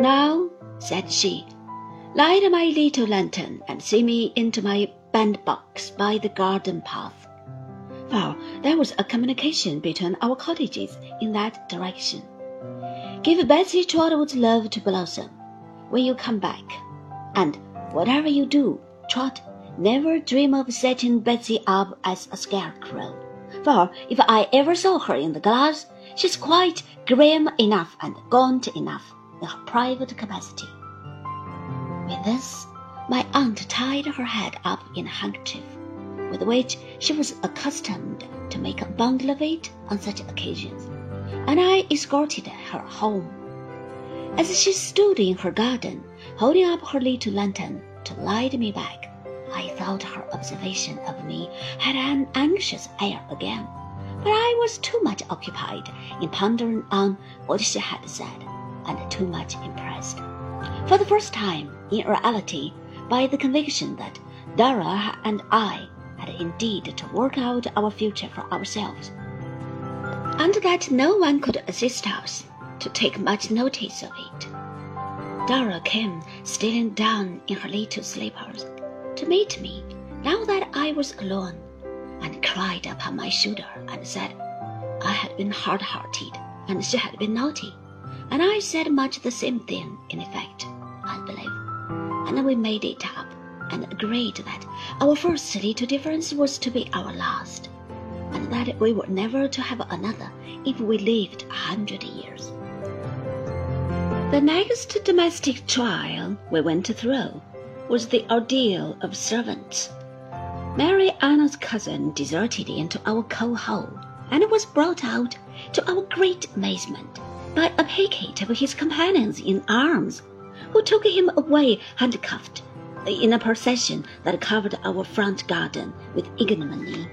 Now, said she, light my little lantern and see me into my bandbox by the garden path. For there was a communication between our cottages in that direction. Give Betsey Trotwood's love to Blossom when you come back, and whatever you do, Trot, never dream of setting Betsey up as a scarecrow. For if I ever saw her in the glass, she's quite grim enough and gaunt enough her private capacity. With this, my aunt tied her head up in a handkerchief, with which she was accustomed to make a bundle of it on such occasions, and I escorted her home. As she stood in her garden, holding up her little lantern to light me back, I thought her observation of me had an anxious air again, but I was too much occupied in pondering on what she had said and too much impressed, for the first time, in reality, by the conviction that Dora and I had indeed to work out our future for ourselves, and that no one could assist us to take much notice of it. Dora came stealing down in her little slippers to meet me now that I was alone, and cried upon my shoulder and said I had been hard hearted and she had been naughty and I said much the same thing, in effect, I believe. And we made it up and agreed that our first little difference was to be our last, and that we were never to have another if we lived a hundred years. The next domestic trial we went through was the ordeal of servants. Mary Anna's cousin deserted into our coal hole, and was brought out, to our great amazement, by a picket of his companions in arms, who took him away handcuffed in a procession that covered our front garden with ignominy.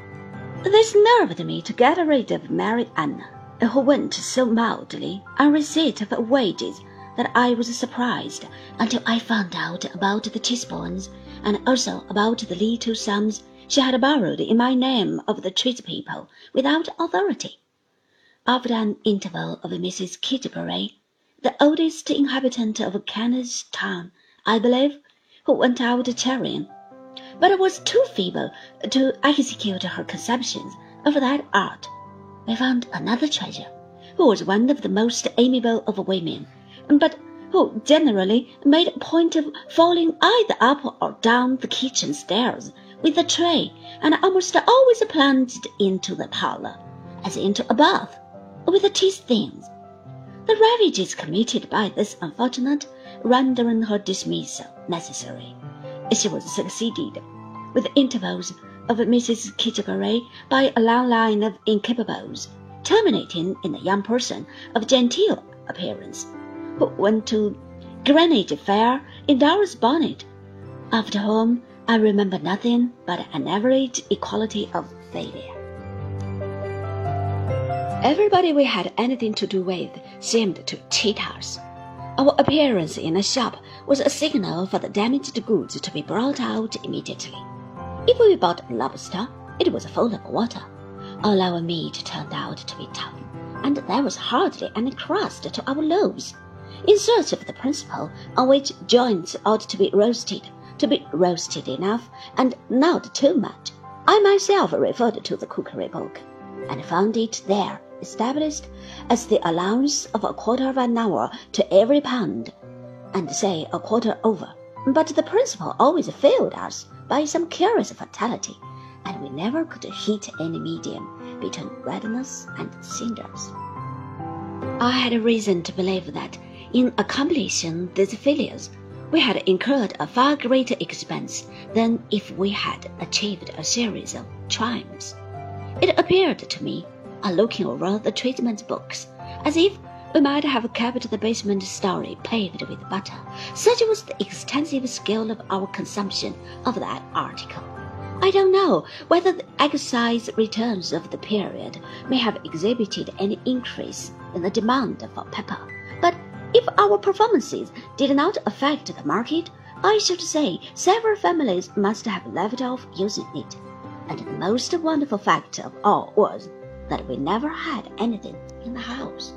This nerved me to get rid of Mary Anna, who went so mildly on receipt of wages that I was surprised until I found out about the teaspoons and also about the little sums she had borrowed in my name of the tradespeople without authority. After an interval of Mrs. Kidgerbury, the oldest inhabitant of Kentish Town, I believe, who went out charing, but was too feeble to execute her conceptions of that art, we found another treasure, who was one of the most amiable of women, but who generally made a point of falling either up or down the kitchen stairs with a tray, and almost always plunged into the parlour, as into a bath with the tea things. The ravages committed by this unfortunate rendering her dismissal necessary. She was succeeded, with intervals of Mrs. Kidgerbury, by a long line of incapables, terminating in a young person of genteel appearance, who went to Greenwich Fair in Dora's bonnet, after whom I remember nothing but an average equality of failure. Everybody we had anything to do with seemed to cheat us. Our appearance in a shop was a signal for the damaged goods to be brought out immediately. If we bought lobster, it was full of water. All our meat turned out to be tough, and there was hardly any crust to our loaves. In search of the principle on which joints ought to be roasted, to be roasted enough and not too much, I myself referred to the cookery book, and found it there established as the allowance of a quarter of an hour to every pound, and say a quarter over. But the principle always failed us by some curious fatality, and we never could hit any medium between redness and cinders. I had reason to believe that in accomplishing these failures, we had incurred a far greater expense than if we had achieved a series of triumphs. It appeared to me on looking over the treatment books, as if we might have kept the basement story paved with butter. Such was the extensive scale of our consumption of that article. I don't know whether the excise returns of the period may have exhibited any increase in the demand for pepper, but if our performances did not affect the market, I should say several families must have left off using it. And the most wonderful fact of all was that we never had anything in the house.